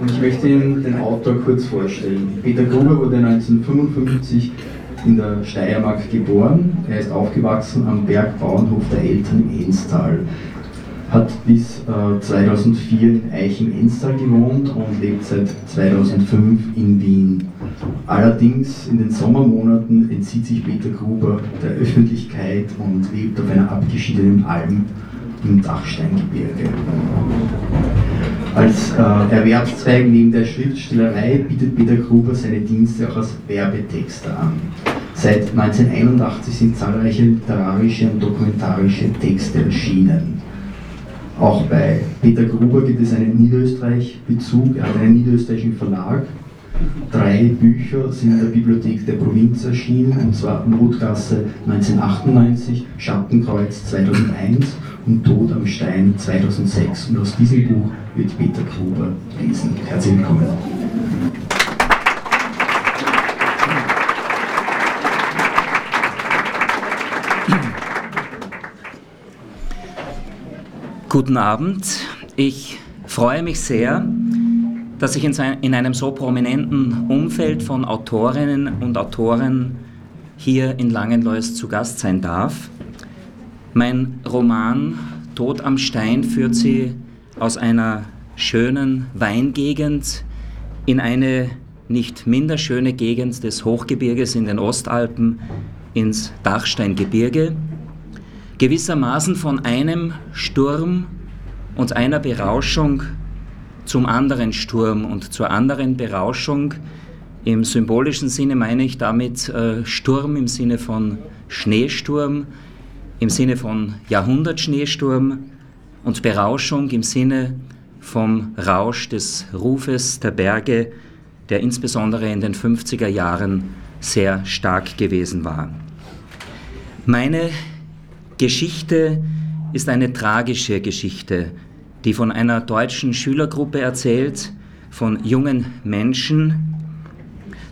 und ich möchte Ihnen den Autor kurz vorstellen. Peter Gruber wurde 1955 in der Steiermark geboren. Er ist aufgewachsen am Bergbauernhof der Eltern im Enstal hat bis äh, 2004 in Eichen-Enstal gewohnt und lebt seit 2005 in Wien. Allerdings in den Sommermonaten entzieht sich Peter Gruber der Öffentlichkeit und lebt auf einer abgeschiedenen Alm im Dachsteingebirge. Als äh, Erwerbszweig neben der Schriftstellerei bietet Peter Gruber seine Dienste auch als Werbetexter an. Seit 1981 sind zahlreiche literarische und dokumentarische Texte erschienen. Auch bei Peter Gruber gibt es einen Niederösterreich-Bezug. Er hat einen niederösterreichischen Verlag. Drei Bücher sind in der Bibliothek der Provinz erschienen, und zwar Notgasse 1998, Schattenkreuz 2001 und Tod am Stein 2006. Und aus diesem Buch wird Peter Gruber lesen. Herzlich willkommen. Guten Abend. Ich freue mich sehr, dass ich in einem so prominenten Umfeld von Autorinnen und Autoren hier in Langenlois zu Gast sein darf. Mein Roman Tod am Stein führt sie aus einer schönen Weingegend in eine nicht minder schöne Gegend des Hochgebirges in den Ostalpen ins Dachsteingebirge gewissermaßen von einem Sturm und einer Berauschung zum anderen Sturm und zur anderen Berauschung. Im symbolischen Sinne meine ich damit äh, Sturm im Sinne von Schneesturm, im Sinne von Jahrhundertschneesturm und Berauschung im Sinne vom Rausch des Rufes der Berge, der insbesondere in den 50er Jahren sehr stark gewesen war. Meine Geschichte ist eine tragische Geschichte, die von einer deutschen Schülergruppe erzählt, von jungen Menschen,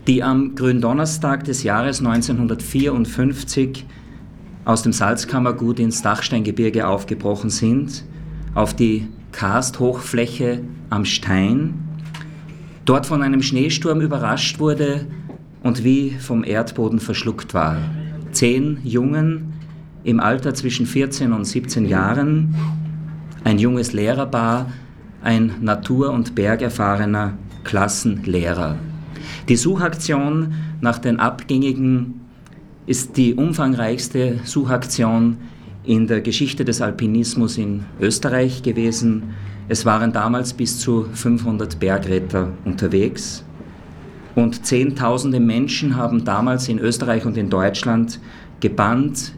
die am Gründonnerstag des Jahres 1954 aus dem Salzkammergut ins Dachsteingebirge aufgebrochen sind, auf die Karsthochfläche am Stein, dort von einem Schneesturm überrascht wurde und wie vom Erdboden verschluckt war. Zehn Jungen im Alter zwischen 14 und 17 Jahren, ein junges Lehrerpaar, ein natur- und bergerfahrener Klassenlehrer. Die Suchaktion nach den Abgängigen ist die umfangreichste Suchaktion in der Geschichte des Alpinismus in Österreich gewesen. Es waren damals bis zu 500 Bergretter unterwegs und Zehntausende Menschen haben damals in Österreich und in Deutschland gebannt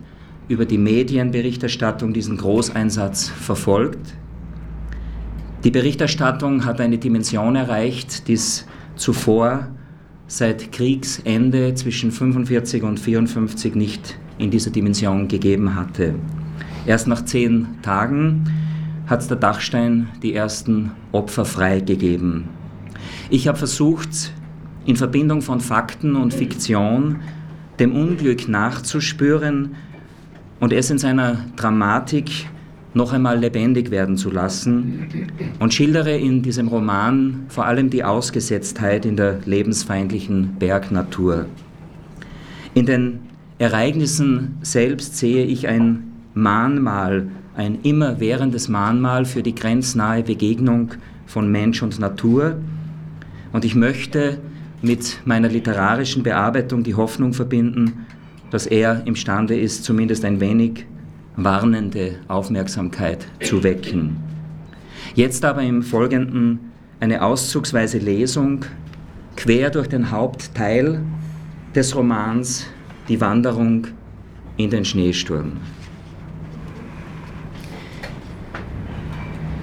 über die Medienberichterstattung diesen Großeinsatz verfolgt. Die Berichterstattung hat eine Dimension erreicht, die es zuvor seit Kriegsende zwischen 45 und 54 nicht in dieser Dimension gegeben hatte. Erst nach zehn Tagen hat der Dachstein die ersten Opfer freigegeben. Ich habe versucht, in Verbindung von Fakten und Fiktion dem Unglück nachzuspüren, und es in seiner Dramatik noch einmal lebendig werden zu lassen und schildere in diesem Roman vor allem die Ausgesetztheit in der lebensfeindlichen Bergnatur. In den Ereignissen selbst sehe ich ein Mahnmal, ein immerwährendes Mahnmal für die grenznahe Begegnung von Mensch und Natur. Und ich möchte mit meiner literarischen Bearbeitung die Hoffnung verbinden, dass er imstande ist, zumindest ein wenig warnende Aufmerksamkeit zu wecken. Jetzt aber im Folgenden eine auszugsweise Lesung quer durch den Hauptteil des Romans Die Wanderung in den Schneesturm.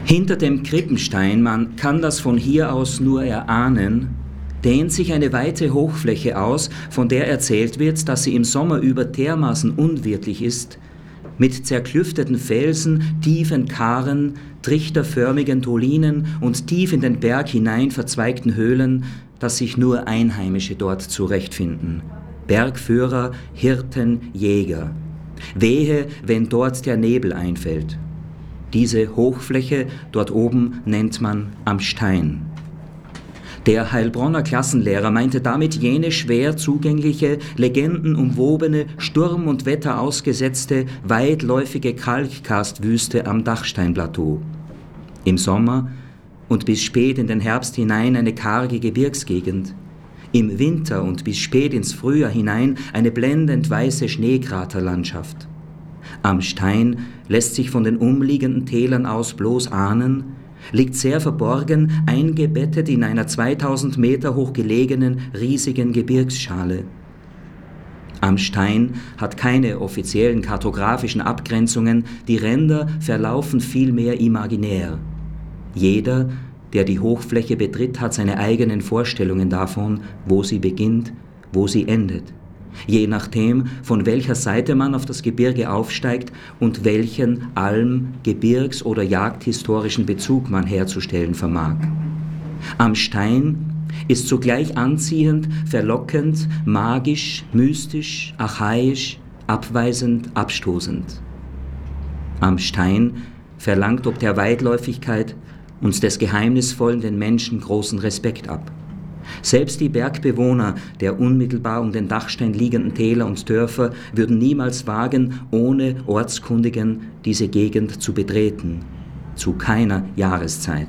Hinter dem Krippenstein, man kann das von hier aus nur erahnen, dehnt sich eine weite Hochfläche aus, von der erzählt wird, dass sie im Sommer über dermaßen unwirtlich ist, mit zerklüfteten Felsen, tiefen Karen, trichterförmigen Dolinen und tief in den Berg hinein verzweigten Höhlen, dass sich nur Einheimische dort zurechtfinden. Bergführer, Hirten, Jäger. Wehe, wenn dort der Nebel einfällt. Diese Hochfläche dort oben nennt man am Stein. Der Heilbronner Klassenlehrer meinte damit jene schwer zugängliche, legendenumwobene, Sturm und Wetter ausgesetzte, weitläufige Kalkkarstwüste am Dachsteinplateau. Im Sommer und bis spät in den Herbst hinein eine karge Gebirgsgegend. Im Winter und bis spät ins Frühjahr hinein eine blendend weiße Schneekraterlandschaft. Am Stein lässt sich von den umliegenden Tälern aus bloß ahnen, liegt sehr verborgen, eingebettet in einer 2000 Meter hoch gelegenen riesigen Gebirgsschale. Am Stein hat keine offiziellen kartografischen Abgrenzungen, die Ränder verlaufen vielmehr imaginär. Jeder, der die Hochfläche betritt, hat seine eigenen Vorstellungen davon, wo sie beginnt, wo sie endet je nachdem, von welcher Seite man auf das Gebirge aufsteigt und welchen Alm-, Gebirgs- oder Jagdhistorischen Bezug man herzustellen vermag. Am Stein ist zugleich anziehend, verlockend, magisch, mystisch, archaisch, abweisend, abstoßend. Am Stein verlangt ob der Weitläufigkeit uns des Geheimnisvollen den Menschen großen Respekt ab. Selbst die Bergbewohner der unmittelbar um den Dachstein liegenden Täler und Dörfer würden niemals wagen, ohne Ortskundigen diese Gegend zu betreten, zu keiner Jahreszeit.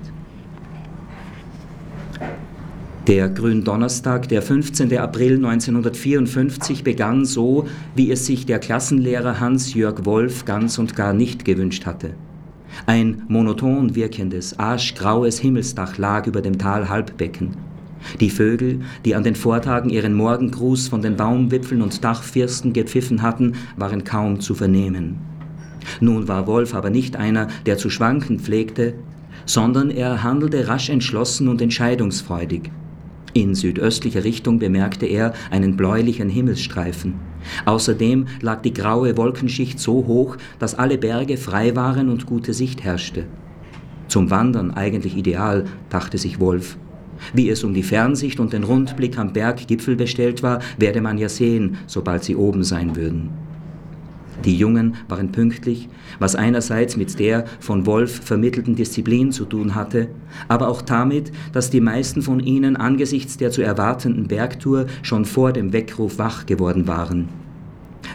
Der Gründonnerstag, der 15. April 1954, begann so, wie es sich der Klassenlehrer Hans-Jörg Wolf ganz und gar nicht gewünscht hatte. Ein monoton wirkendes, aschgraues Himmelsdach lag über dem Tal Halbbecken. Die Vögel, die an den Vortagen ihren Morgengruß von den Baumwipfeln und Dachfirsten gepfiffen hatten, waren kaum zu vernehmen. Nun war Wolf aber nicht einer, der zu schwanken pflegte, sondern er handelte rasch entschlossen und entscheidungsfreudig. In südöstlicher Richtung bemerkte er einen bläulichen Himmelsstreifen. Außerdem lag die graue Wolkenschicht so hoch, dass alle Berge frei waren und gute Sicht herrschte. Zum Wandern eigentlich ideal, dachte sich Wolf. Wie es um die Fernsicht und den Rundblick am Berggipfel bestellt war, werde man ja sehen, sobald sie oben sein würden. Die Jungen waren pünktlich, was einerseits mit der von Wolf vermittelten Disziplin zu tun hatte, aber auch damit, dass die meisten von ihnen angesichts der zu erwartenden Bergtour schon vor dem Weckruf wach geworden waren.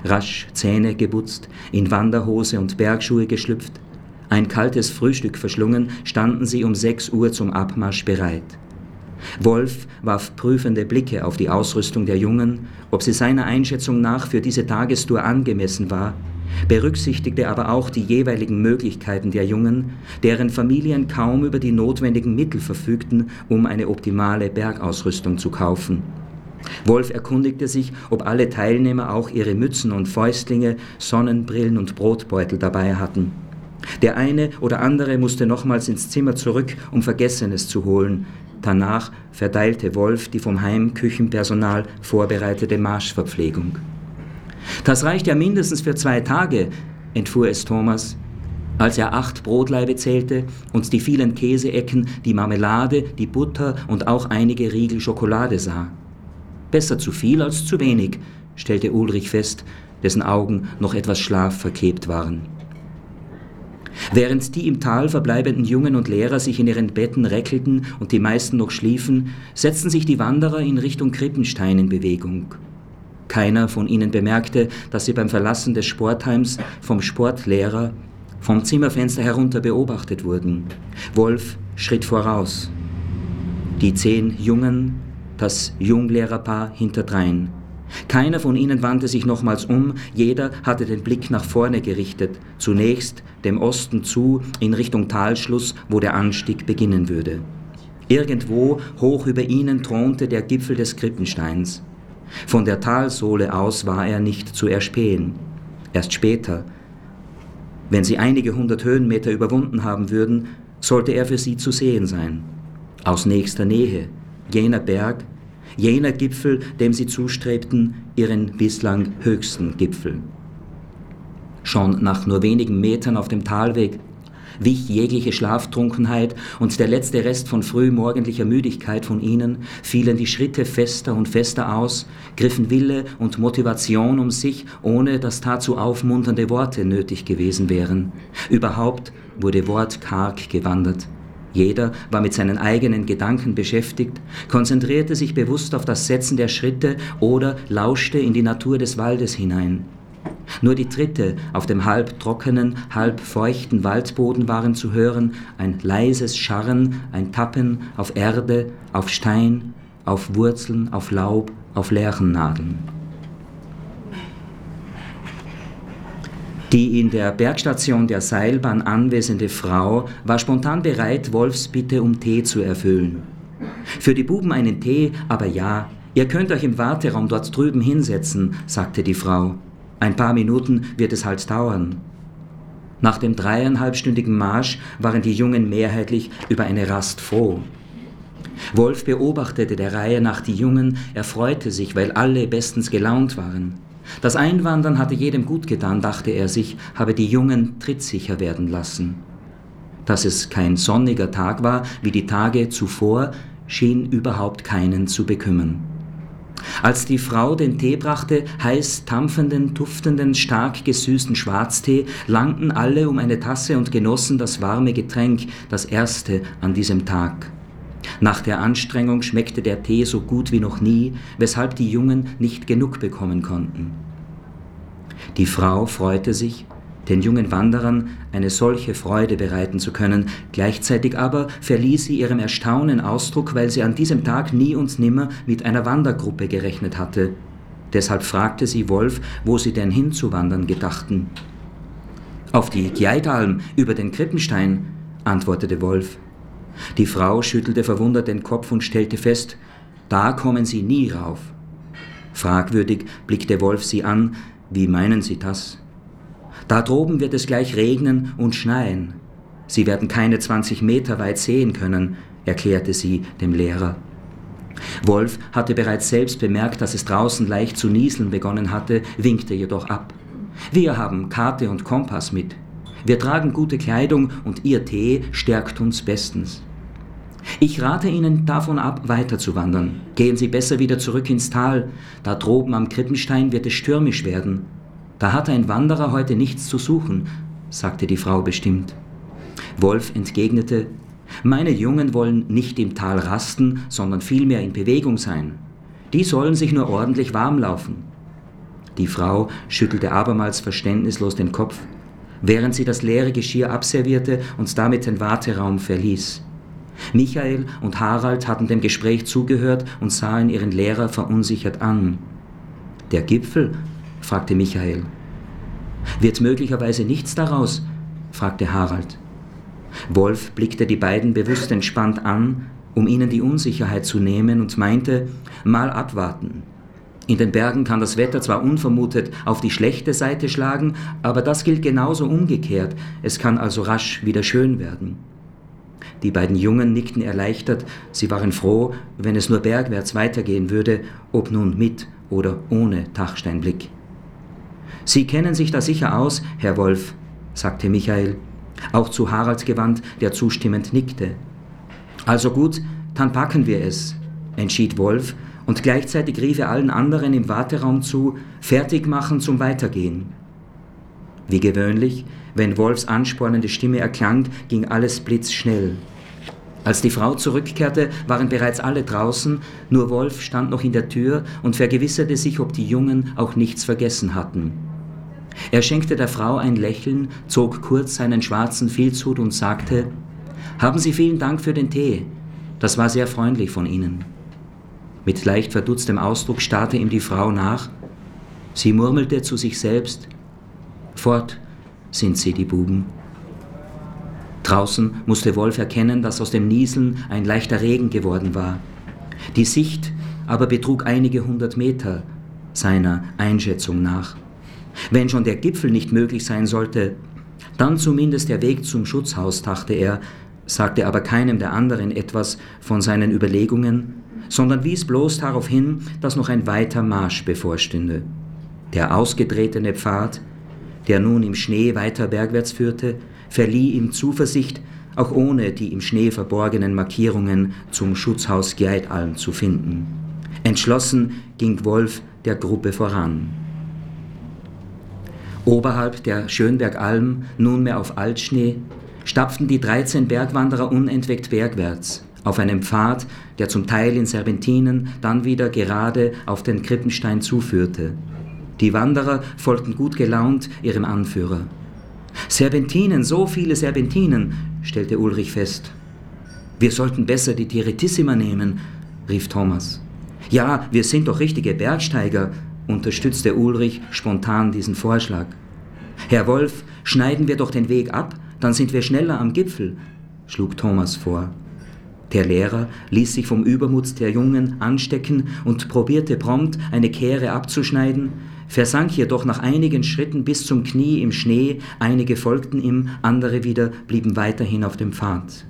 Rasch Zähne geputzt, in Wanderhose und Bergschuhe geschlüpft, ein kaltes Frühstück verschlungen, standen sie um sechs Uhr zum Abmarsch bereit. Wolf warf prüfende Blicke auf die Ausrüstung der Jungen, ob sie seiner Einschätzung nach für diese Tagestour angemessen war, berücksichtigte aber auch die jeweiligen Möglichkeiten der Jungen, deren Familien kaum über die notwendigen Mittel verfügten, um eine optimale Bergausrüstung zu kaufen. Wolf erkundigte sich, ob alle Teilnehmer auch ihre Mützen und Fäustlinge, Sonnenbrillen und Brotbeutel dabei hatten. Der eine oder andere musste nochmals ins Zimmer zurück, um Vergessenes zu holen, Danach verteilte Wolf die vom Heimküchenpersonal vorbereitete Marschverpflegung. Das reicht ja mindestens für zwei Tage, entfuhr es Thomas, als er acht Brotlaibe zählte und die vielen Käseecken, die Marmelade, die Butter und auch einige Riegel Schokolade sah. Besser zu viel als zu wenig, stellte Ulrich fest, dessen Augen noch etwas schlafverkebt waren. Während die im Tal verbleibenden Jungen und Lehrer sich in ihren Betten reckelten und die meisten noch schliefen, setzten sich die Wanderer in Richtung Krippenstein in Bewegung. Keiner von ihnen bemerkte, dass sie beim Verlassen des Sportheims vom Sportlehrer vom Zimmerfenster herunter beobachtet wurden. Wolf schritt voraus. Die zehn Jungen, das Junglehrerpaar hinterdrein. Keiner von ihnen wandte sich nochmals um, jeder hatte den Blick nach vorne gerichtet, zunächst dem Osten zu, in Richtung Talschluss, wo der Anstieg beginnen würde. Irgendwo hoch über ihnen thronte der Gipfel des Krippensteins. Von der Talsohle aus war er nicht zu erspähen. Erst später, wenn sie einige hundert Höhenmeter überwunden haben würden, sollte er für sie zu sehen sein. Aus nächster Nähe, jener Berg, jener Gipfel, dem sie zustrebten, ihren bislang höchsten Gipfel. Schon nach nur wenigen Metern auf dem Talweg wich jegliche Schlaftrunkenheit und der letzte Rest von frühmorgendlicher Müdigkeit von ihnen, fielen die Schritte fester und fester aus, griffen Wille und Motivation um sich, ohne dass dazu aufmunternde Worte nötig gewesen wären. Überhaupt wurde wortkarg gewandert. Jeder war mit seinen eigenen Gedanken beschäftigt, konzentrierte sich bewusst auf das Setzen der Schritte oder lauschte in die Natur des Waldes hinein. Nur die Tritte auf dem halb trockenen, halb feuchten Waldboden waren zu hören, ein leises Scharren, ein Tappen auf Erde, auf Stein, auf Wurzeln, auf Laub, auf Lärchennadeln. Die in der Bergstation der Seilbahn anwesende Frau war spontan bereit, Wolfs Bitte um Tee zu erfüllen. Für die Buben einen Tee, aber ja, ihr könnt euch im Warteraum dort drüben hinsetzen, sagte die Frau. Ein paar Minuten wird es halt dauern. Nach dem dreieinhalbstündigen Marsch waren die Jungen mehrheitlich über eine Rast froh. Wolf beobachtete der Reihe nach die Jungen, er freute sich, weil alle bestens gelaunt waren. Das Einwandern hatte jedem gut getan, dachte er sich, habe die Jungen trittsicher werden lassen. Dass es kein sonniger Tag war, wie die Tage zuvor, schien überhaupt keinen zu bekümmern. Als die Frau den Tee brachte, heiß tampfenden, duftenden, stark gesüßten Schwarztee, langten alle um eine Tasse und genossen das warme Getränk, das erste an diesem Tag. Nach der Anstrengung schmeckte der Tee so gut wie noch nie, weshalb die Jungen nicht genug bekommen konnten. Die Frau freute sich, den jungen Wanderern eine solche Freude bereiten zu können, gleichzeitig aber verlieh sie ihrem Erstaunen Ausdruck, weil sie an diesem Tag nie und nimmer mit einer Wandergruppe gerechnet hatte. Deshalb fragte sie Wolf, wo sie denn hinzuwandern gedachten. Auf die Gjeidalm über den Krippenstein, antwortete Wolf. Die Frau schüttelte verwundert den Kopf und stellte fest, da kommen Sie nie rauf. Fragwürdig blickte Wolf sie an, wie meinen Sie das? Da droben wird es gleich regnen und schneien. Sie werden keine 20 Meter weit sehen können, erklärte sie dem Lehrer. Wolf hatte bereits selbst bemerkt, dass es draußen leicht zu nieseln begonnen hatte, winkte jedoch ab. Wir haben Karte und Kompass mit. Wir tragen gute Kleidung und Ihr Tee stärkt uns bestens. Ich rate Ihnen davon ab, weiterzuwandern. Gehen Sie besser wieder zurück ins Tal. Da droben am Krippenstein wird es stürmisch werden. Da hat ein Wanderer heute nichts zu suchen, sagte die Frau bestimmt. Wolf entgegnete, meine Jungen wollen nicht im Tal rasten, sondern vielmehr in Bewegung sein. Die sollen sich nur ordentlich warm laufen. Die Frau schüttelte abermals verständnislos den Kopf während sie das leere Geschirr abservierte und damit den Warteraum verließ. Michael und Harald hatten dem Gespräch zugehört und sahen ihren Lehrer verunsichert an. Der Gipfel? fragte Michael. Wird möglicherweise nichts daraus? fragte Harald. Wolf blickte die beiden bewusst entspannt an, um ihnen die Unsicherheit zu nehmen und meinte, mal abwarten, in den Bergen kann das Wetter zwar unvermutet auf die schlechte Seite schlagen, aber das gilt genauso umgekehrt. Es kann also rasch wieder schön werden. Die beiden Jungen nickten erleichtert, sie waren froh, wenn es nur bergwärts weitergehen würde, ob nun mit oder ohne Tachsteinblick. Sie kennen sich da sicher aus, Herr Wolf, sagte Michael, auch zu Harald gewandt, der zustimmend nickte. Also gut, dann packen wir es, entschied Wolf und gleichzeitig rief er allen anderen im Warteraum zu, fertig machen zum Weitergehen. Wie gewöhnlich, wenn Wolfs anspornende Stimme erklang, ging alles blitzschnell. Als die Frau zurückkehrte, waren bereits alle draußen, nur Wolf stand noch in der Tür und vergewisserte sich, ob die Jungen auch nichts vergessen hatten. Er schenkte der Frau ein Lächeln, zog kurz seinen schwarzen Filzhut und sagte, Haben Sie vielen Dank für den Tee. Das war sehr freundlich von Ihnen. Mit leicht verdutztem Ausdruck starrte ihm die Frau nach. Sie murmelte zu sich selbst, Fort sind sie, die Buben. Draußen musste Wolf erkennen, dass aus dem Nieseln ein leichter Regen geworden war. Die Sicht aber betrug einige hundert Meter seiner Einschätzung nach. Wenn schon der Gipfel nicht möglich sein sollte, dann zumindest der Weg zum Schutzhaus, dachte er, sagte aber keinem der anderen etwas von seinen Überlegungen, sondern wies bloß darauf hin, dass noch ein weiter Marsch bevorstünde. Der ausgetretene Pfad, der nun im Schnee weiter bergwärts führte, verlieh ihm Zuversicht, auch ohne die im Schnee verborgenen Markierungen zum Schutzhaus Geitalm zu finden. Entschlossen ging Wolf der Gruppe voran. Oberhalb der Schönbergalm, nunmehr auf Altschnee, stapften die 13 Bergwanderer unentwegt bergwärts, auf einem Pfad, der zum Teil in Serpentinen, dann wieder gerade auf den Krippenstein zuführte. Die Wanderer folgten gut gelaunt ihrem Anführer. Serpentinen, so viele Serpentinen, stellte Ulrich fest. Wir sollten besser die Tiritissima nehmen, rief Thomas. Ja, wir sind doch richtige Bergsteiger, unterstützte Ulrich spontan diesen Vorschlag. Herr Wolf, schneiden wir doch den Weg ab, dann sind wir schneller am Gipfel, schlug Thomas vor. Der Lehrer ließ sich vom Übermut der Jungen anstecken und probierte prompt, eine Kehre abzuschneiden, versank jedoch nach einigen Schritten bis zum Knie im Schnee, einige folgten ihm, andere wieder blieben weiterhin auf dem Pfad.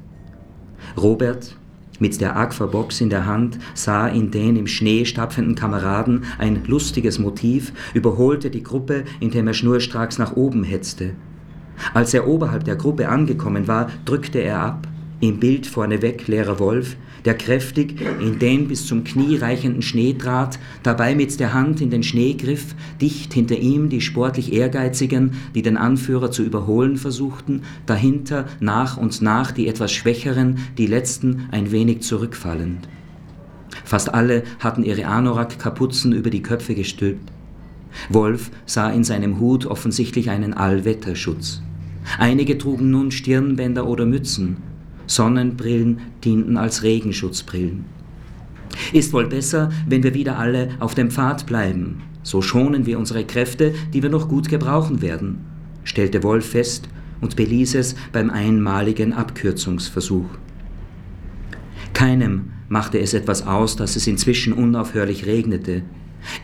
Robert, mit der Aquabox in der Hand sah in den im Schnee stapfenden Kameraden ein lustiges Motiv, überholte die Gruppe, indem er schnurstracks nach oben hetzte. Als er oberhalb der Gruppe angekommen war, drückte er ab, im Bild vorneweg leerer Wolf, der kräftig in den bis zum Knie reichenden Schnee trat, dabei mit der Hand in den Schnee griff, dicht hinter ihm die sportlich Ehrgeizigen, die den Anführer zu überholen versuchten, dahinter nach und nach die etwas Schwächeren, die letzten ein wenig zurückfallend. Fast alle hatten ihre Anorak-Kapuzen über die Köpfe gestülpt. Wolf sah in seinem Hut offensichtlich einen Allwetterschutz. Einige trugen nun Stirnbänder oder Mützen, Sonnenbrillen dienten als Regenschutzbrillen. Ist wohl besser, wenn wir wieder alle auf dem Pfad bleiben. So schonen wir unsere Kräfte, die wir noch gut gebrauchen werden, stellte Wolf fest und beließ es beim einmaligen Abkürzungsversuch. Keinem machte es etwas aus, dass es inzwischen unaufhörlich regnete.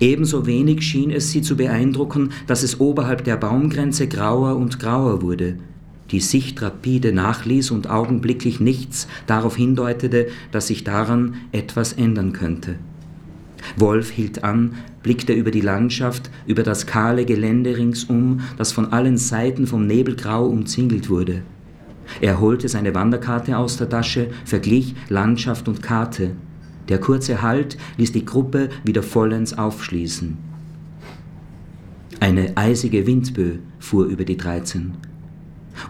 Ebenso wenig schien es sie zu beeindrucken, dass es oberhalb der Baumgrenze grauer und grauer wurde, die Sicht rapide nachließ und augenblicklich nichts darauf hindeutete, dass sich daran etwas ändern könnte. Wolf hielt an, blickte über die Landschaft, über das kahle Gelände ringsum, das von allen Seiten vom Nebelgrau umzingelt wurde. Er holte seine Wanderkarte aus der Tasche, verglich Landschaft und Karte. Der kurze Halt ließ die Gruppe wieder vollends aufschließen. Eine eisige Windböe fuhr über die Dreizehn.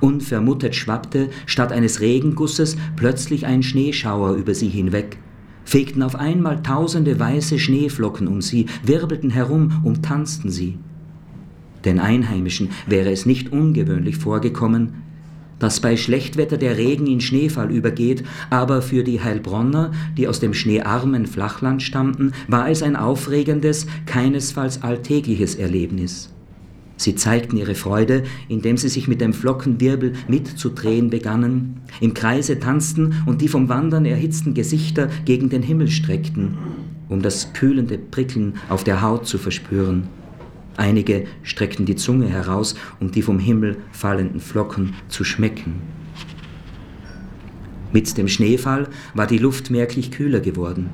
Unvermutet schwappte statt eines Regengusses plötzlich ein Schneeschauer über sie hinweg, fegten auf einmal tausende weiße Schneeflocken um sie, wirbelten herum, umtanzten sie. Den Einheimischen wäre es nicht ungewöhnlich vorgekommen, dass bei Schlechtwetter der Regen in Schneefall übergeht, aber für die Heilbronner, die aus dem schneearmen Flachland stammten, war es ein aufregendes, keinesfalls alltägliches Erlebnis. Sie zeigten ihre Freude, indem sie sich mit dem Flockenwirbel mitzudrehen begannen, im Kreise tanzten und die vom Wandern erhitzten Gesichter gegen den Himmel streckten, um das kühlende Prickeln auf der Haut zu verspüren. Einige streckten die Zunge heraus, um die vom Himmel fallenden Flocken zu schmecken. Mit dem Schneefall war die Luft merklich kühler geworden.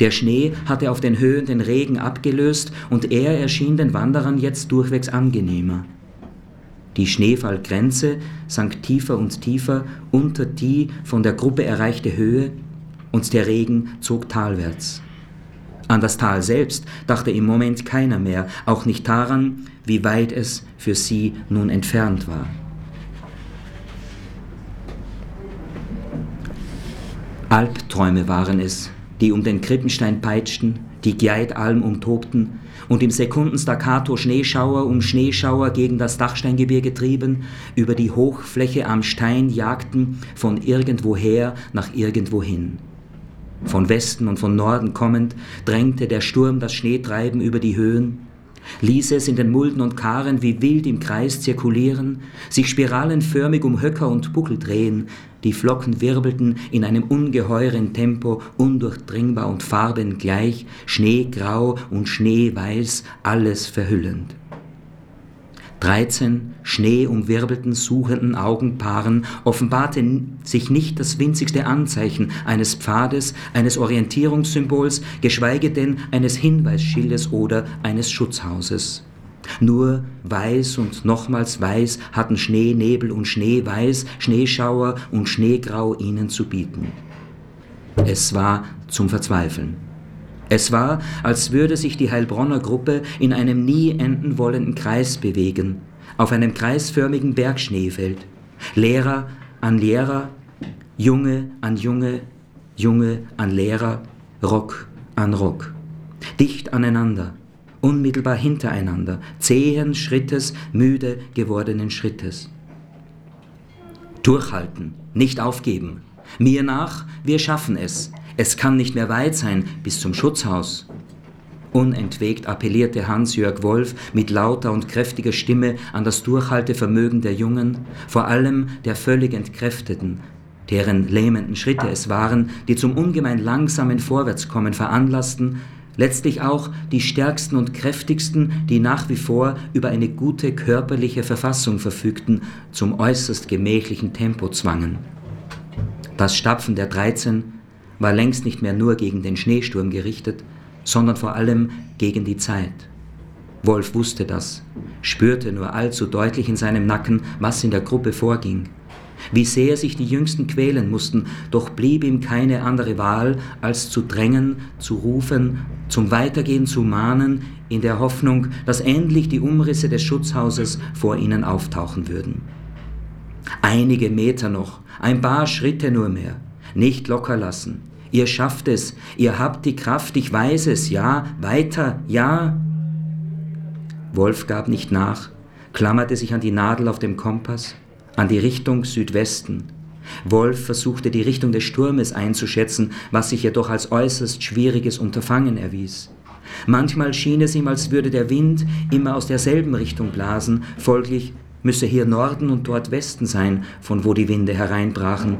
Der Schnee hatte auf den Höhen den Regen abgelöst und er erschien den Wanderern jetzt durchwegs angenehmer. Die Schneefallgrenze sank tiefer und tiefer unter die von der Gruppe erreichte Höhe und der Regen zog talwärts. An das Tal selbst dachte im Moment keiner mehr, auch nicht daran, wie weit es für sie nun entfernt war. Albträume waren es, die um den Krippenstein peitschten, die Geitalm umtobten und im Sekundenstaccato Schneeschauer um Schneeschauer gegen das Dachsteingebirge trieben, über die Hochfläche am Stein jagten, von irgendwoher nach irgendwohin. Von Westen und von Norden kommend drängte der Sturm das Schneetreiben über die Höhen, ließ es in den Mulden und Karen wie wild im Kreis zirkulieren, sich spiralenförmig um Höcker und Buckel drehen, die Flocken wirbelten in einem ungeheuren Tempo, undurchdringbar und farbengleich, schneegrau und schneeweiß, alles verhüllend. Dreizehn schneeumwirbelten, suchenden Augenpaaren offenbarte sich nicht das winzigste Anzeichen eines Pfades, eines Orientierungssymbols, geschweige denn eines Hinweisschildes oder eines Schutzhauses. Nur weiß und nochmals weiß hatten Schnee, Nebel und Schneeweiß, Schneeschauer und Schneegrau ihnen zu bieten. Es war zum Verzweifeln. Es war, als würde sich die Heilbronner Gruppe in einem nie enden wollenden Kreis bewegen, auf einem kreisförmigen Bergschneefeld. Lehrer an Lehrer, Junge an Junge, Junge an Lehrer, Rock an Rock. Dicht aneinander, unmittelbar hintereinander, zähen Schrittes, müde gewordenen Schrittes. Durchhalten, nicht aufgeben. Mir nach, wir schaffen es. Es kann nicht mehr weit sein bis zum Schutzhaus. Unentwegt appellierte Hans-Jörg Wolf mit lauter und kräftiger Stimme an das Durchhaltevermögen der Jungen, vor allem der völlig Entkräfteten, deren lähmenden Schritte es waren, die zum ungemein langsamen Vorwärtskommen veranlassten, letztlich auch die stärksten und kräftigsten, die nach wie vor über eine gute körperliche Verfassung verfügten, zum äußerst gemächlichen Tempo zwangen. Das Stapfen der 13 war längst nicht mehr nur gegen den Schneesturm gerichtet, sondern vor allem gegen die Zeit. Wolf wusste das, spürte nur allzu deutlich in seinem Nacken, was in der Gruppe vorging wie sehr sich die Jüngsten quälen mussten, doch blieb ihm keine andere Wahl, als zu drängen, zu rufen, zum Weitergehen zu mahnen, in der Hoffnung, dass endlich die Umrisse des Schutzhauses vor ihnen auftauchen würden. Einige Meter noch, ein paar Schritte nur mehr, nicht locker lassen. Ihr schafft es, ihr habt die Kraft, ich weiß es, ja, weiter, ja. Wolf gab nicht nach, klammerte sich an die Nadel auf dem Kompass, an die Richtung Südwesten. Wolf versuchte die Richtung des Sturmes einzuschätzen, was sich jedoch als äußerst schwieriges Unterfangen erwies. Manchmal schien es ihm, als würde der Wind immer aus derselben Richtung blasen, folglich müsse hier Norden und dort Westen sein, von wo die Winde hereinbrachen.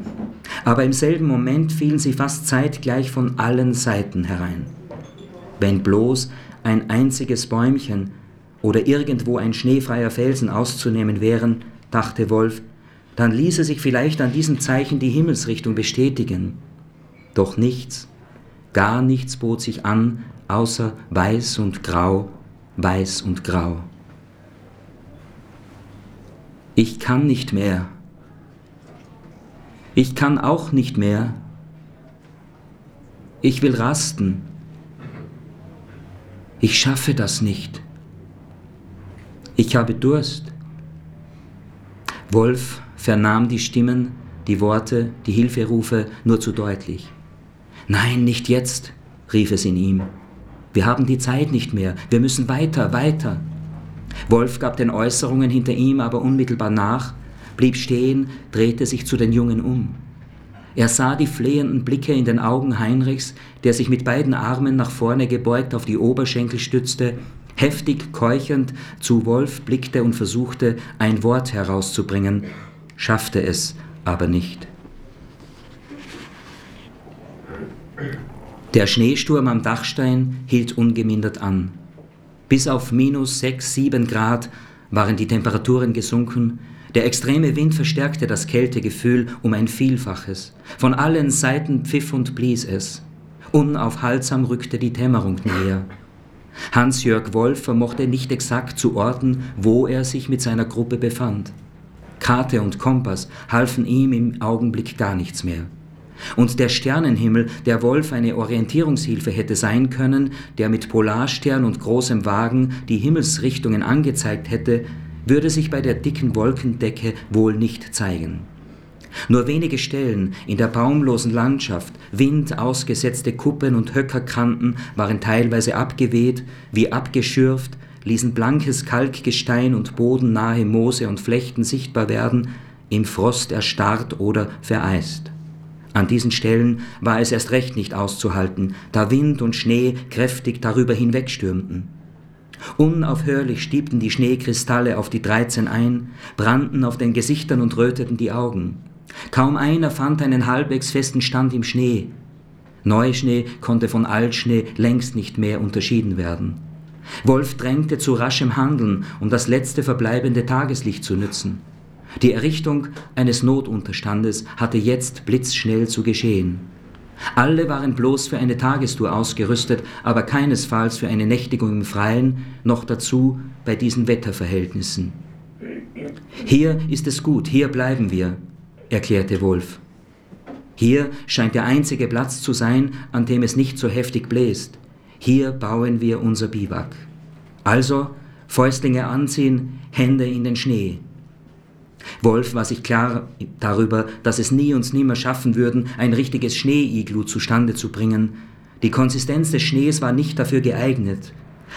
Aber im selben Moment fielen sie fast zeitgleich von allen Seiten herein. Wenn bloß ein einziges Bäumchen oder irgendwo ein schneefreier Felsen auszunehmen wären, dachte Wolf, dann ließe sich vielleicht an diesem Zeichen die Himmelsrichtung bestätigen. Doch nichts, gar nichts bot sich an, außer weiß und grau, weiß und grau. Ich kann nicht mehr. Ich kann auch nicht mehr. Ich will rasten. Ich schaffe das nicht. Ich habe Durst. Wolf vernahm die Stimmen, die Worte, die Hilferufe nur zu deutlich. Nein, nicht jetzt, rief es in ihm. Wir haben die Zeit nicht mehr, wir müssen weiter, weiter. Wolf gab den Äußerungen hinter ihm aber unmittelbar nach, blieb stehen, drehte sich zu den Jungen um. Er sah die flehenden Blicke in den Augen Heinrichs, der sich mit beiden Armen nach vorne gebeugt auf die Oberschenkel stützte heftig keuchend zu Wolf blickte und versuchte, ein Wort herauszubringen, schaffte es aber nicht. Der Schneesturm am Dachstein hielt ungemindert an. Bis auf minus sechs, sieben Grad waren die Temperaturen gesunken, der extreme Wind verstärkte das Kältegefühl um ein Vielfaches. Von allen Seiten pfiff und blies es. Unaufhaltsam rückte die Dämmerung näher. Hans-Jörg Wolf vermochte nicht exakt zu orten, wo er sich mit seiner Gruppe befand. Karte und Kompass halfen ihm im Augenblick gar nichts mehr. Und der Sternenhimmel, der Wolf eine Orientierungshilfe hätte sein können, der mit Polarstern und großem Wagen die Himmelsrichtungen angezeigt hätte, würde sich bei der dicken Wolkendecke wohl nicht zeigen. Nur wenige Stellen in der baumlosen Landschaft, windausgesetzte Kuppen und Höckerkanten waren teilweise abgeweht, wie abgeschürft, ließen blankes Kalkgestein und bodennahe Moose und Flechten sichtbar werden, im Frost erstarrt oder vereist. An diesen Stellen war es erst recht nicht auszuhalten, da Wind und Schnee kräftig darüber hinwegstürmten. Unaufhörlich stiebten die Schneekristalle auf die Dreizehn ein, brannten auf den Gesichtern und röteten die Augen. Kaum einer fand einen halbwegs festen Stand im Schnee. Neuschnee konnte von Altschnee längst nicht mehr unterschieden werden. Wolf drängte zu raschem Handeln, um das letzte verbleibende Tageslicht zu nützen. Die Errichtung eines Notunterstandes hatte jetzt blitzschnell zu geschehen. Alle waren bloß für eine Tagestour ausgerüstet, aber keinesfalls für eine Nächtigung im Freien, noch dazu bei diesen Wetterverhältnissen. Hier ist es gut, hier bleiben wir, erklärte Wolf. Hier scheint der einzige Platz zu sein, an dem es nicht so heftig bläst. Hier bauen wir unser Biwak. Also Fäustlinge anziehen, Hände in den Schnee. Wolf war sich klar darüber, dass es nie und nimmer schaffen würden, ein richtiges Schneeiglu zustande zu bringen. Die Konsistenz des Schnees war nicht dafür geeignet.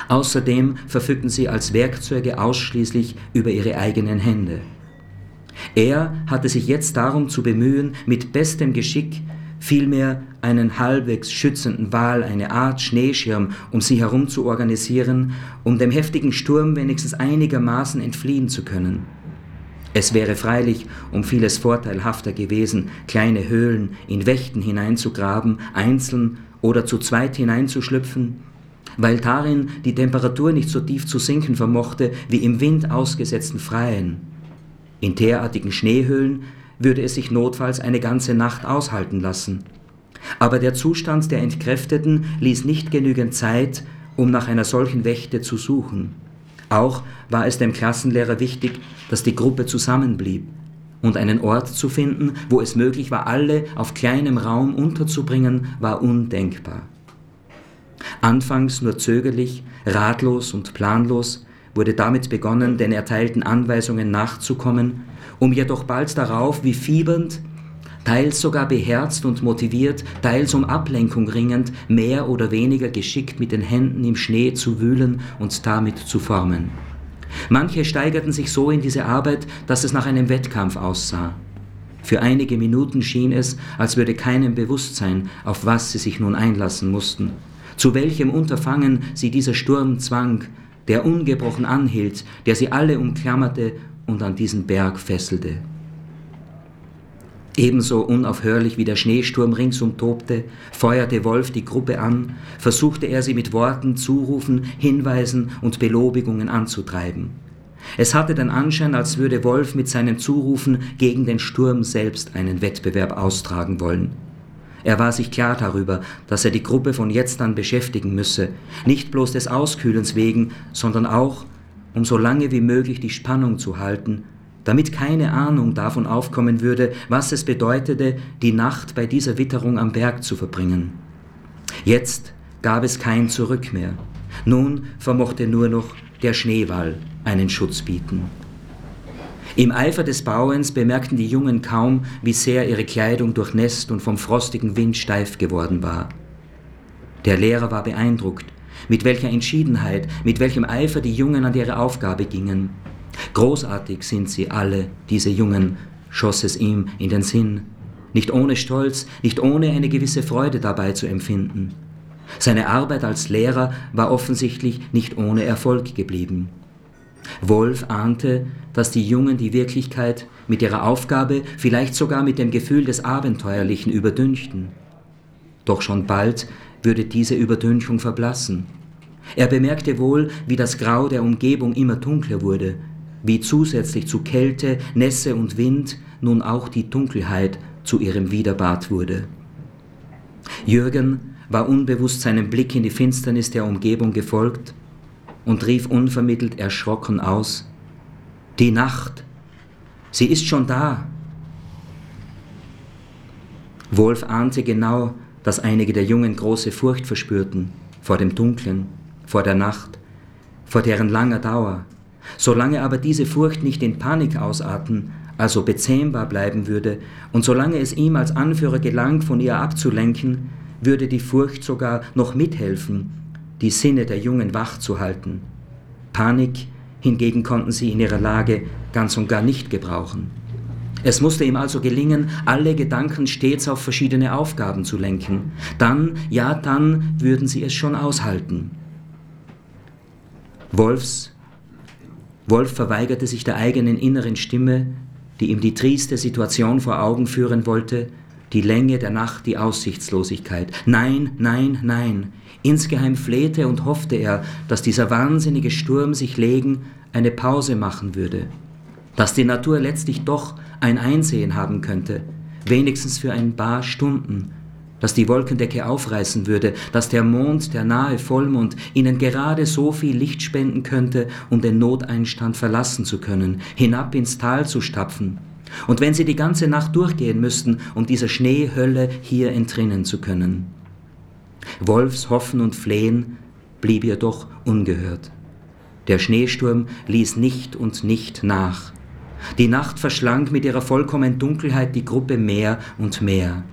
Außerdem verfügten sie als Werkzeuge ausschließlich über ihre eigenen Hände. Er hatte sich jetzt darum zu bemühen, mit bestem Geschick vielmehr einen halbwegs schützenden Wal, eine Art Schneeschirm um sie herum zu organisieren, um dem heftigen Sturm wenigstens einigermaßen entfliehen zu können. Es wäre freilich um vieles vorteilhafter gewesen, kleine Höhlen in Wächten hineinzugraben, einzeln oder zu zweit hineinzuschlüpfen, weil darin die Temperatur nicht so tief zu sinken vermochte wie im Wind ausgesetzten Freien. In derartigen Schneehöhlen würde es sich notfalls eine ganze Nacht aushalten lassen. Aber der Zustand der Entkräfteten ließ nicht genügend Zeit, um nach einer solchen Wächte zu suchen. Auch war es dem Klassenlehrer wichtig, dass die Gruppe zusammenblieb und einen Ort zu finden, wo es möglich war, alle auf kleinem Raum unterzubringen, war undenkbar. Anfangs nur zögerlich, ratlos und planlos wurde damit begonnen, den erteilten Anweisungen nachzukommen, um jedoch bald darauf wie fiebernd, teils sogar beherzt und motiviert, teils um Ablenkung ringend, mehr oder weniger geschickt mit den Händen im Schnee zu wühlen und damit zu formen. Manche steigerten sich so in diese Arbeit, dass es nach einem Wettkampf aussah. Für einige Minuten schien es, als würde keinem bewusst sein, auf was sie sich nun einlassen mussten, zu welchem Unterfangen sie dieser Sturm zwang, der ungebrochen anhielt, der sie alle umklammerte und an diesen Berg fesselte. Ebenso unaufhörlich wie der Schneesturm ringsum tobte, feuerte Wolf die Gruppe an, versuchte er sie mit Worten, Zurufen, Hinweisen und Belobigungen anzutreiben. Es hatte den Anschein, als würde Wolf mit seinen Zurufen gegen den Sturm selbst einen Wettbewerb austragen wollen. Er war sich klar darüber, dass er die Gruppe von jetzt an beschäftigen müsse, nicht bloß des Auskühlens wegen, sondern auch, um so lange wie möglich die Spannung zu halten damit keine Ahnung davon aufkommen würde, was es bedeutete, die Nacht bei dieser Witterung am Berg zu verbringen. Jetzt gab es kein Zurück mehr. Nun vermochte nur noch der Schneewall einen Schutz bieten. Im Eifer des Bauens bemerkten die Jungen kaum, wie sehr ihre Kleidung durchnässt und vom frostigen Wind steif geworden war. Der Lehrer war beeindruckt, mit welcher Entschiedenheit, mit welchem Eifer die Jungen an ihre Aufgabe gingen. Großartig sind sie alle, diese Jungen, schoss es ihm in den Sinn, nicht ohne Stolz, nicht ohne eine gewisse Freude dabei zu empfinden. Seine Arbeit als Lehrer war offensichtlich nicht ohne Erfolg geblieben. Wolf ahnte, dass die Jungen die Wirklichkeit mit ihrer Aufgabe, vielleicht sogar mit dem Gefühl des Abenteuerlichen überdünchten. Doch schon bald würde diese Überdünchung verblassen. Er bemerkte wohl, wie das Grau der Umgebung immer dunkler wurde, wie zusätzlich zu Kälte, Nässe und Wind nun auch die Dunkelheit zu ihrem Widerbad wurde. Jürgen war unbewusst seinem Blick in die Finsternis der Umgebung gefolgt und rief unvermittelt erschrocken aus, Die Nacht, sie ist schon da. Wolf ahnte genau, dass einige der Jungen große Furcht verspürten vor dem Dunklen, vor der Nacht, vor deren langer Dauer, Solange aber diese Furcht nicht in Panik ausarten, also bezähmbar bleiben würde, und solange es ihm als Anführer gelang, von ihr abzulenken, würde die Furcht sogar noch mithelfen, die Sinne der Jungen wach zu halten. Panik hingegen konnten sie in ihrer Lage ganz und gar nicht gebrauchen. Es musste ihm also gelingen, alle Gedanken stets auf verschiedene Aufgaben zu lenken. Dann, ja, dann würden sie es schon aushalten. Wolfs Wolf verweigerte sich der eigenen inneren Stimme, die ihm die trieste Situation vor Augen führen wollte, die Länge der Nacht, die Aussichtslosigkeit. Nein, nein, nein. Insgeheim flehte und hoffte er, dass dieser wahnsinnige Sturm sich legen, eine Pause machen würde, dass die Natur letztlich doch ein Einsehen haben könnte, wenigstens für ein paar Stunden, dass die Wolkendecke aufreißen würde, dass der Mond, der nahe Vollmond, ihnen gerade so viel Licht spenden könnte, um den Noteinstand verlassen zu können, hinab ins Tal zu stapfen. Und wenn sie die ganze Nacht durchgehen müssten, um dieser Schneehölle hier entrinnen zu können. Wolfs Hoffen und Flehen blieb ihr doch ungehört. Der Schneesturm ließ nicht und nicht nach. Die Nacht verschlang mit ihrer vollkommenen Dunkelheit die Gruppe mehr und mehr.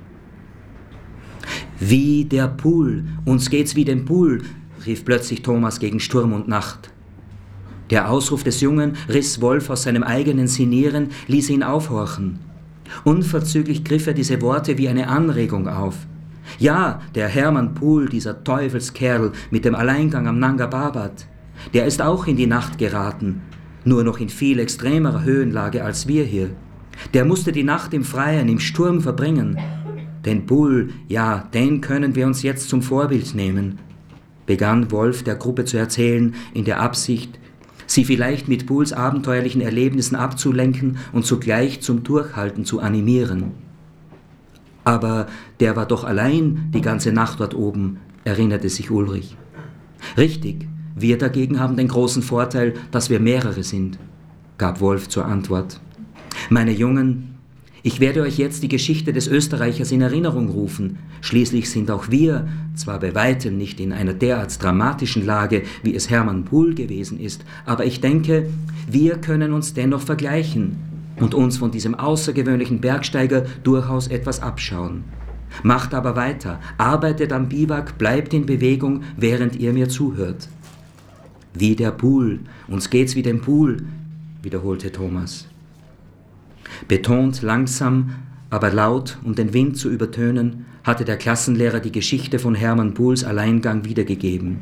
Wie der Pool, uns geht's wie dem Pool, rief plötzlich Thomas gegen Sturm und Nacht. Der Ausruf des Jungen riss Wolf aus seinem eigenen Sinieren, ließ ihn aufhorchen. Unverzüglich griff er diese Worte wie eine Anregung auf. Ja, der Hermann Pohl, dieser Teufelskerl mit dem Alleingang am Nanga Babat, der ist auch in die Nacht geraten, nur noch in viel extremerer Höhenlage als wir hier. Der musste die Nacht im Freien, im Sturm verbringen. Den Bull, ja, den können wir uns jetzt zum Vorbild nehmen, begann Wolf der Gruppe zu erzählen, in der Absicht, sie vielleicht mit Bulls abenteuerlichen Erlebnissen abzulenken und zugleich zum Durchhalten zu animieren. Aber der war doch allein die ganze Nacht dort oben, erinnerte sich Ulrich. Richtig, wir dagegen haben den großen Vorteil, dass wir mehrere sind, gab Wolf zur Antwort. Meine Jungen, ich werde euch jetzt die Geschichte des Österreichers in Erinnerung rufen. Schließlich sind auch wir, zwar bei weitem nicht in einer derart dramatischen Lage, wie es Hermann Pohl gewesen ist, aber ich denke, wir können uns dennoch vergleichen und uns von diesem außergewöhnlichen Bergsteiger durchaus etwas abschauen. Macht aber weiter, arbeitet am Biwak, bleibt in Bewegung, während ihr mir zuhört. Wie der Pool, uns geht's wie dem Pool, wiederholte Thomas. Betont langsam, aber laut, um den Wind zu übertönen, hatte der Klassenlehrer die Geschichte von Hermann Pools Alleingang wiedergegeben.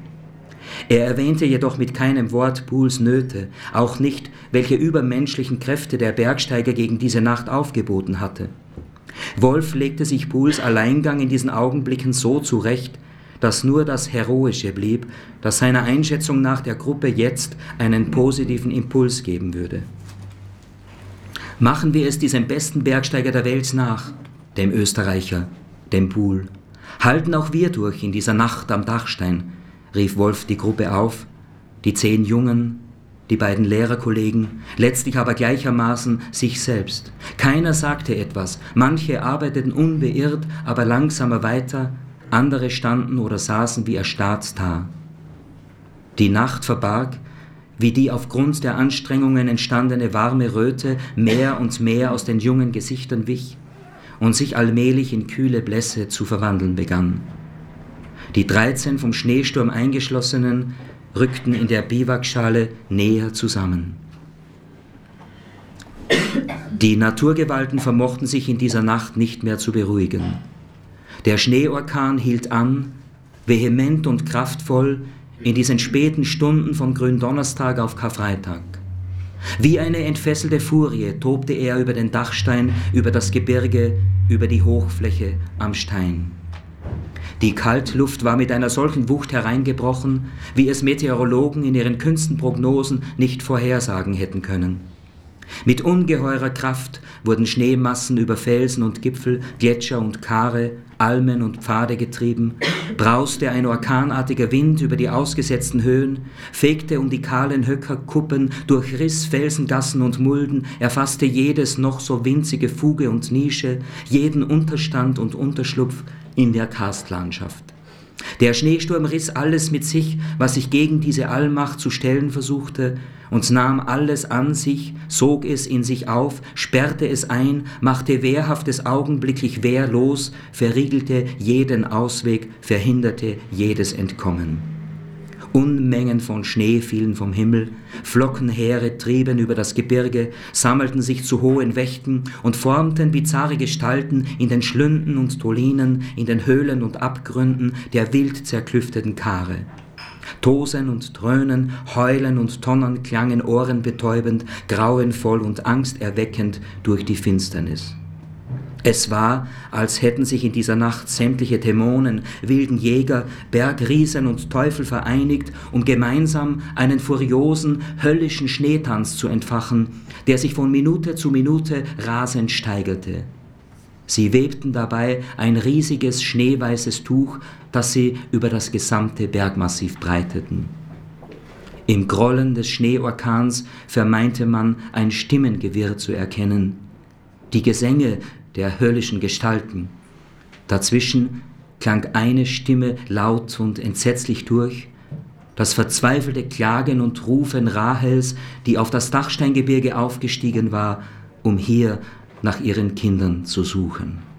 Er erwähnte jedoch mit keinem Wort Pools Nöte, auch nicht, welche übermenschlichen Kräfte der Bergsteiger gegen diese Nacht aufgeboten hatte. Wolf legte sich Pools Alleingang in diesen Augenblicken so zurecht, dass nur das Heroische blieb, das seiner Einschätzung nach der Gruppe jetzt einen positiven Impuls geben würde. Machen wir es diesem besten Bergsteiger der Welt nach, dem Österreicher, dem Pool. Halten auch wir durch in dieser Nacht am Dachstein, rief Wolf die Gruppe auf, die zehn Jungen, die beiden Lehrerkollegen, letztlich aber gleichermaßen sich selbst. Keiner sagte etwas, manche arbeiteten unbeirrt, aber langsamer weiter, andere standen oder saßen wie erstarrt da. Die Nacht verbarg, wie die aufgrund der Anstrengungen entstandene warme Röte mehr und mehr aus den jungen Gesichtern wich und sich allmählich in kühle Blässe zu verwandeln begann. Die dreizehn vom Schneesturm eingeschlossenen rückten in der Biwakschale näher zusammen. Die Naturgewalten vermochten sich in dieser Nacht nicht mehr zu beruhigen. Der Schneeorkan hielt an, vehement und kraftvoll in diesen späten Stunden von Gründonnerstag auf Karfreitag. Wie eine entfesselte Furie tobte er über den Dachstein, über das Gebirge, über die Hochfläche am Stein. Die Kaltluft war mit einer solchen Wucht hereingebrochen, wie es Meteorologen in ihren kühnsten Prognosen nicht vorhersagen hätten können. Mit ungeheurer Kraft wurden Schneemassen über Felsen und Gipfel, Gletscher und Kare, Almen und Pfade getrieben, brauste ein orkanartiger Wind über die ausgesetzten Höhen, fegte um die kahlen Höcker Kuppen, durchriss Felsengassen und Mulden, erfasste jedes noch so winzige Fuge und Nische, jeden Unterstand und Unterschlupf in der Karstlandschaft. Der Schneesturm riss alles mit sich, was sich gegen diese Allmacht zu stellen versuchte, und nahm alles an sich, sog es in sich auf, sperrte es ein, machte wehrhaftes augenblicklich wehrlos, verriegelte jeden Ausweg, verhinderte jedes Entkommen. Unmengen von Schnee fielen vom Himmel, Flockenheere trieben über das Gebirge, sammelten sich zu hohen Wächten und formten bizarre Gestalten in den Schlünden und Tolinen, in den Höhlen und Abgründen der wild zerklüfteten Kare. Tosen und Dröhnen, Heulen und Tonnen klangen ohrenbetäubend, grauenvoll und angsterweckend durch die Finsternis. Es war, als hätten sich in dieser Nacht sämtliche Dämonen, wilden Jäger, Bergriesen und Teufel vereinigt, um gemeinsam einen furiosen, höllischen Schneetanz zu entfachen, der sich von Minute zu Minute rasend steigerte. Sie webten dabei ein riesiges schneeweißes Tuch, das sie über das gesamte Bergmassiv breiteten. Im Grollen des Schneeorkans vermeinte man ein Stimmengewirr zu erkennen. Die Gesänge der höllischen Gestalten. Dazwischen klang eine Stimme laut und entsetzlich durch, das verzweifelte Klagen und Rufen Rahels, die auf das Dachsteingebirge aufgestiegen war, um hier nach ihren Kindern zu suchen.